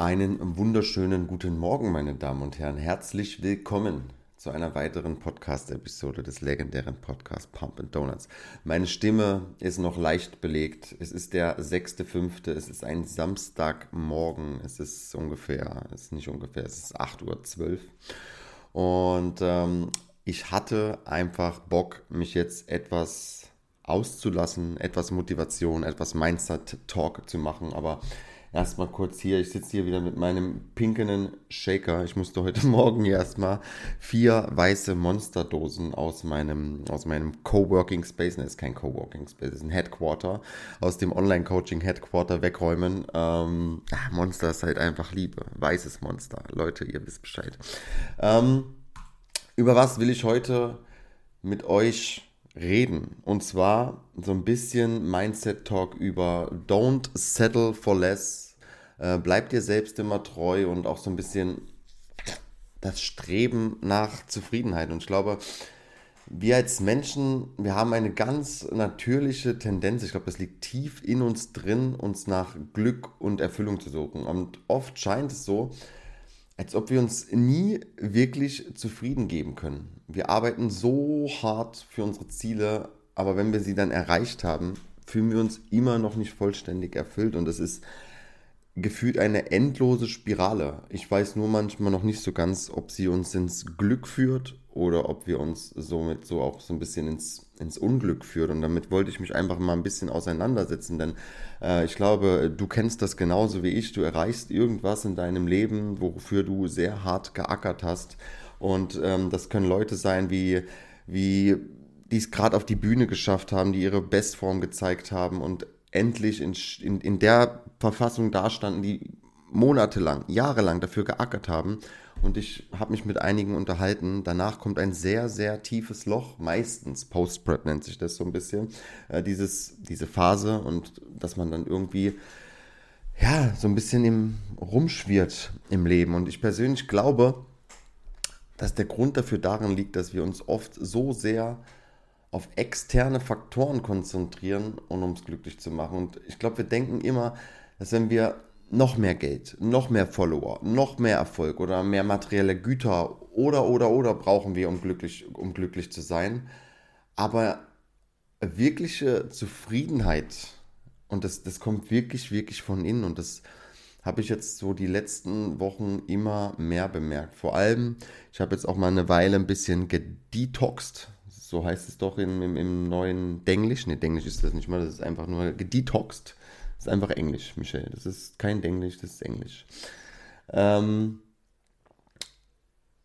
Einen wunderschönen guten Morgen, meine Damen und Herren. Herzlich willkommen zu einer weiteren Podcast-Episode des legendären Podcasts Pump and Donuts. Meine Stimme ist noch leicht belegt. Es ist der 6.5. Es ist ein Samstagmorgen. Es ist ungefähr, es ist nicht ungefähr, es ist 8.12 Uhr. Und ähm, ich hatte einfach Bock, mich jetzt etwas auszulassen, etwas Motivation, etwas Mindset-Talk zu machen. Aber erstmal kurz hier, ich sitze hier wieder mit meinem pinkenen Shaker. Ich musste heute Morgen erstmal vier weiße Monsterdosen aus meinem, aus meinem Coworking Space, ne, ist kein Coworking Space, ist ein Headquarter, aus dem Online-Coaching Headquarter wegräumen. Ähm, ah, Monster ist halt einfach Liebe. Weißes Monster. Leute, ihr wisst Bescheid. Ähm, über was will ich heute mit euch reden. Und zwar so ein bisschen Mindset-Talk über Don't settle for less. Äh, bleib dir selbst immer treu und auch so ein bisschen das Streben nach Zufriedenheit. Und ich glaube, wir als Menschen, wir haben eine ganz natürliche Tendenz, ich glaube, das liegt tief in uns drin, uns nach Glück und Erfüllung zu suchen. Und oft scheint es so, als ob wir uns nie wirklich zufrieden geben können. Wir arbeiten so hart für unsere Ziele, aber wenn wir sie dann erreicht haben, fühlen wir uns immer noch nicht vollständig erfüllt und es ist gefühlt eine endlose Spirale. Ich weiß nur manchmal noch nicht so ganz, ob sie uns ins Glück führt oder ob wir uns somit so auch so ein bisschen ins, ins Unglück führt. Und damit wollte ich mich einfach mal ein bisschen auseinandersetzen, denn äh, ich glaube, du kennst das genauso wie ich. Du erreichst irgendwas in deinem Leben, wofür du sehr hart geackert hast. Und ähm, das können Leute sein, wie, wie die es gerade auf die Bühne geschafft haben, die ihre Bestform gezeigt haben und endlich in, in, in der Verfassung dastanden, die monatelang, jahrelang dafür geackert haben. Und ich habe mich mit einigen unterhalten. Danach kommt ein sehr, sehr tiefes Loch, meistens Post-Prep nennt sich das so ein bisschen, äh, dieses, diese Phase und dass man dann irgendwie ja, so ein bisschen im rumschwirrt im Leben. Und ich persönlich glaube, dass der Grund dafür darin liegt, dass wir uns oft so sehr auf externe Faktoren konzentrieren, um uns glücklich zu machen. Und ich glaube, wir denken immer, dass wenn wir noch mehr Geld, noch mehr Follower, noch mehr Erfolg oder mehr materielle Güter oder oder oder brauchen wir, um glücklich, um glücklich zu sein. Aber wirkliche Zufriedenheit, und das, das kommt wirklich, wirklich von innen und das habe ich jetzt so die letzten Wochen immer mehr bemerkt. Vor allem, ich habe jetzt auch mal eine Weile ein bisschen gedetoxed, so heißt es doch im, im, im neuen Denglisch. Ne, Denglisch ist das nicht mal, das ist einfach nur gedetoxed. Das ist einfach Englisch, Michelle. Das ist kein Denglisch, das ist Englisch. Ähm,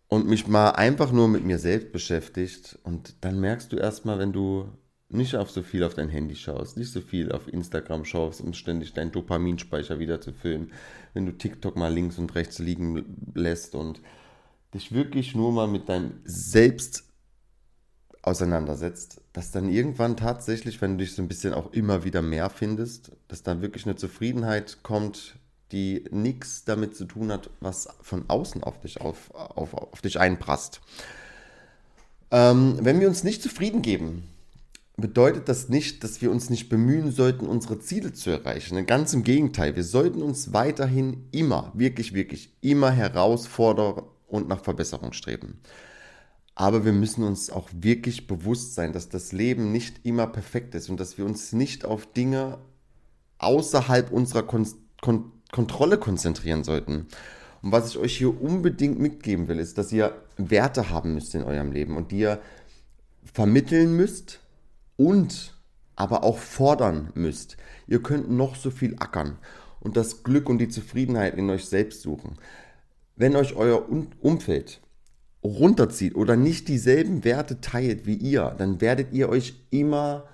und mich mal einfach nur mit mir selbst beschäftigt. Und dann merkst du erstmal, wenn du nicht auf so viel auf dein Handy schaust, nicht so viel auf Instagram schaust, um ständig deinen Dopaminspeicher wieder zu füllen, wenn du TikTok mal links und rechts liegen lässt und dich wirklich nur mal mit deinem Selbst auseinandersetzt, dass dann irgendwann tatsächlich, wenn du dich so ein bisschen auch immer wieder mehr findest, dass dann wirklich eine Zufriedenheit kommt, die nichts damit zu tun hat, was von außen auf dich, auf, auf, auf dich einprasst. Ähm, wenn wir uns nicht zufrieden geben, bedeutet das nicht, dass wir uns nicht bemühen sollten, unsere Ziele zu erreichen. Ganz im Gegenteil, wir sollten uns weiterhin immer, wirklich, wirklich immer herausfordern und nach Verbesserung streben. Aber wir müssen uns auch wirklich bewusst sein, dass das Leben nicht immer perfekt ist und dass wir uns nicht auf Dinge außerhalb unserer Kon Kon Kontrolle konzentrieren sollten. Und was ich euch hier unbedingt mitgeben will, ist, dass ihr Werte haben müsst in eurem Leben und die ihr vermitteln müsst und aber auch fordern müsst. Ihr könnt noch so viel ackern und das Glück und die Zufriedenheit in euch selbst suchen. Wenn euch euer Umfeld runterzieht oder nicht dieselben Werte teilt wie ihr, dann werdet ihr euch immer,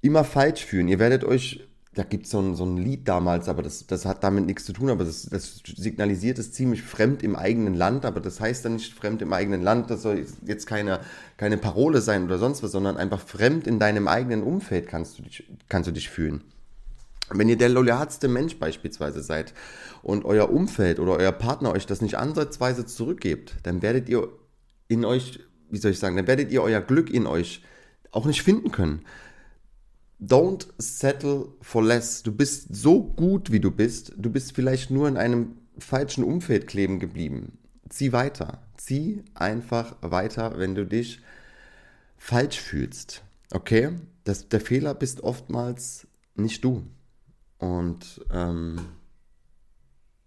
immer falsch fühlen. Ihr werdet euch, da gibt so es so ein Lied damals, aber das, das hat damit nichts zu tun, aber das, das signalisiert es ziemlich fremd im eigenen Land, aber das heißt dann nicht fremd im eigenen Land, das soll jetzt keine, keine Parole sein oder sonst was, sondern einfach fremd in deinem eigenen Umfeld kannst du dich, kannst du dich fühlen. Wenn ihr der loyalste Mensch beispielsweise seid und euer Umfeld oder euer Partner euch das nicht ansatzweise zurückgebt, dann werdet ihr in euch, wie soll ich sagen, dann werdet ihr euer Glück in euch auch nicht finden können. Don't settle for less. Du bist so gut, wie du bist. Du bist vielleicht nur in einem falschen Umfeld kleben geblieben. Zieh weiter. Zieh einfach weiter, wenn du dich falsch fühlst. Okay? Das, der Fehler bist oftmals nicht du. Und ähm,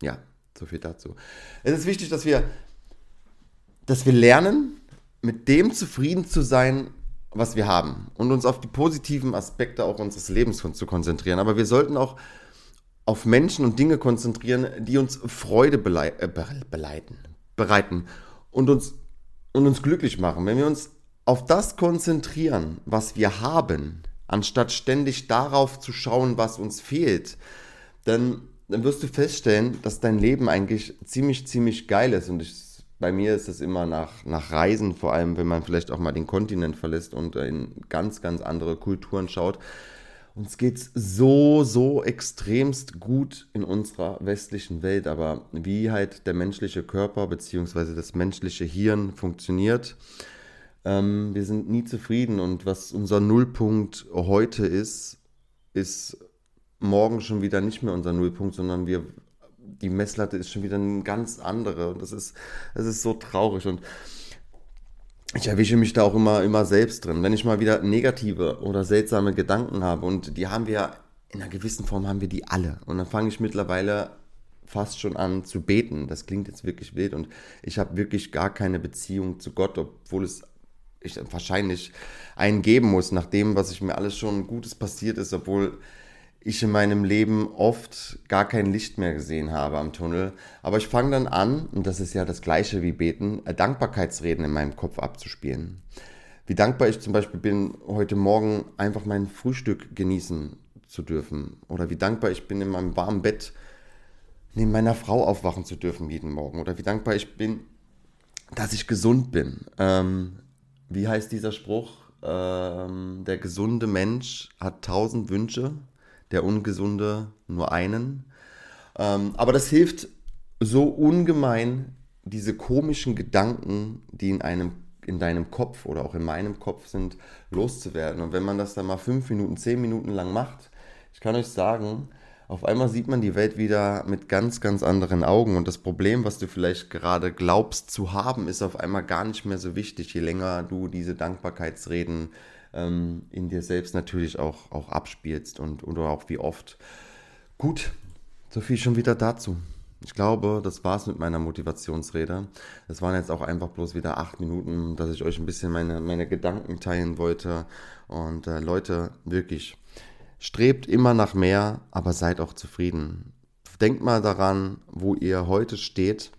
ja, so viel dazu. Es ist wichtig, dass wir, dass wir lernen, mit dem zufrieden zu sein, was wir haben und uns auf die positiven Aspekte auch unseres Lebens zu konzentrieren. Aber wir sollten auch auf Menschen und Dinge konzentrieren, die uns Freude äh, beleiten, bereiten und uns, und uns glücklich machen. Wenn wir uns auf das konzentrieren, was wir haben, anstatt ständig darauf zu schauen, was uns fehlt, dann, dann wirst du feststellen, dass dein Leben eigentlich ziemlich, ziemlich geil ist. Und ich, bei mir ist es immer nach, nach Reisen, vor allem wenn man vielleicht auch mal den Kontinent verlässt und in ganz, ganz andere Kulturen schaut. Uns geht es so, so extremst gut in unserer westlichen Welt, aber wie halt der menschliche Körper bzw. das menschliche Hirn funktioniert, ähm, wir sind nie zufrieden und was unser Nullpunkt heute ist, ist morgen schon wieder nicht mehr unser Nullpunkt, sondern wir, die Messlatte ist schon wieder eine ganz andere und das ist, das ist so traurig und ich erwische mich da auch immer, immer selbst drin. Wenn ich mal wieder negative oder seltsame Gedanken habe und die haben wir in einer gewissen Form haben wir die alle und dann fange ich mittlerweile fast schon an zu beten. Das klingt jetzt wirklich wild und ich habe wirklich gar keine Beziehung zu Gott, obwohl es ich wahrscheinlich einen geben muss, nach dem, was ich mir alles schon Gutes passiert ist, obwohl ich in meinem Leben oft gar kein Licht mehr gesehen habe am Tunnel. Aber ich fange dann an, und das ist ja das gleiche wie beten, Dankbarkeitsreden in meinem Kopf abzuspielen. Wie dankbar ich zum Beispiel bin, heute Morgen einfach mein Frühstück genießen zu dürfen. Oder wie dankbar ich bin, in meinem warmen Bett neben meiner Frau aufwachen zu dürfen jeden Morgen. Oder wie dankbar ich bin, dass ich gesund bin. Ähm, wie heißt dieser Spruch? Ähm, der gesunde Mensch hat tausend Wünsche, der ungesunde nur einen. Ähm, aber das hilft so ungemein, diese komischen Gedanken, die in einem in deinem Kopf oder auch in meinem Kopf sind, loszuwerden. Und wenn man das dann mal fünf Minuten, zehn Minuten lang macht, ich kann euch sagen, auf einmal sieht man die Welt wieder mit ganz, ganz anderen Augen. Und das Problem, was du vielleicht gerade glaubst zu haben, ist auf einmal gar nicht mehr so wichtig, je länger du diese Dankbarkeitsreden ähm, in dir selbst natürlich auch, auch abspielst und oder auch wie oft. Gut, so viel schon wieder dazu. Ich glaube, das war's mit meiner Motivationsrede. Das waren jetzt auch einfach bloß wieder acht Minuten, dass ich euch ein bisschen meine, meine Gedanken teilen wollte. Und äh, Leute, wirklich, Strebt immer nach mehr, aber seid auch zufrieden. Denkt mal daran, wo ihr heute steht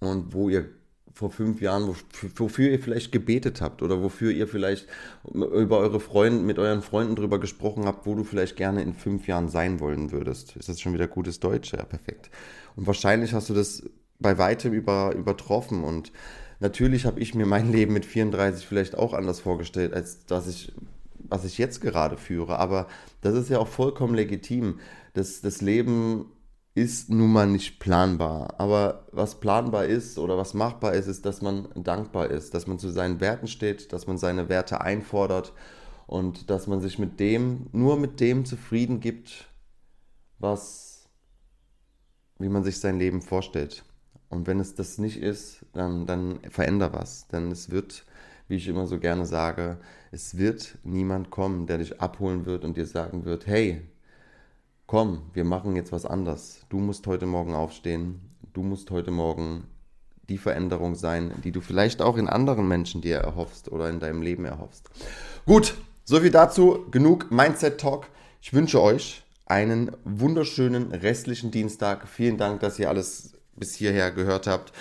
und wo ihr vor fünf Jahren, wofür ihr vielleicht gebetet habt oder wofür ihr vielleicht über eure Freunde, mit euren Freunden drüber gesprochen habt, wo du vielleicht gerne in fünf Jahren sein wollen würdest. Ist das schon wieder gutes Deutsch? Ja, perfekt. Und wahrscheinlich hast du das bei weitem über, übertroffen und natürlich habe ich mir mein Leben mit 34 vielleicht auch anders vorgestellt, als dass ich was ich jetzt gerade führe. Aber das ist ja auch vollkommen legitim. Das, das Leben ist nun mal nicht planbar. Aber was planbar ist oder was machbar ist, ist, dass man dankbar ist, dass man zu seinen Werten steht, dass man seine Werte einfordert und dass man sich mit dem, nur mit dem zufrieden gibt, was, wie man sich sein Leben vorstellt. Und wenn es das nicht ist, dann, dann veränder was. Denn es wird wie ich immer so gerne sage, es wird niemand kommen, der dich abholen wird und dir sagen wird, hey, komm, wir machen jetzt was anders. Du musst heute Morgen aufstehen, du musst heute Morgen die Veränderung sein, die du vielleicht auch in anderen Menschen dir erhoffst oder in deinem Leben erhoffst. Gut, soviel dazu, genug Mindset Talk. Ich wünsche euch einen wunderschönen restlichen Dienstag. Vielen Dank, dass ihr alles bis hierher gehört habt.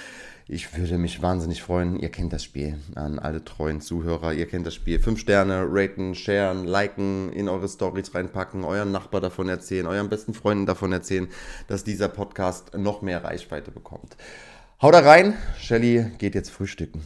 Ich würde mich wahnsinnig freuen. Ihr kennt das Spiel. An alle treuen Zuhörer, ihr kennt das Spiel. Fünf Sterne, raten, sharen, liken, in eure Stories reinpacken, euren Nachbar davon erzählen, euren besten Freunden davon erzählen, dass dieser Podcast noch mehr Reichweite bekommt. Haut da rein. Shelly geht jetzt frühstücken.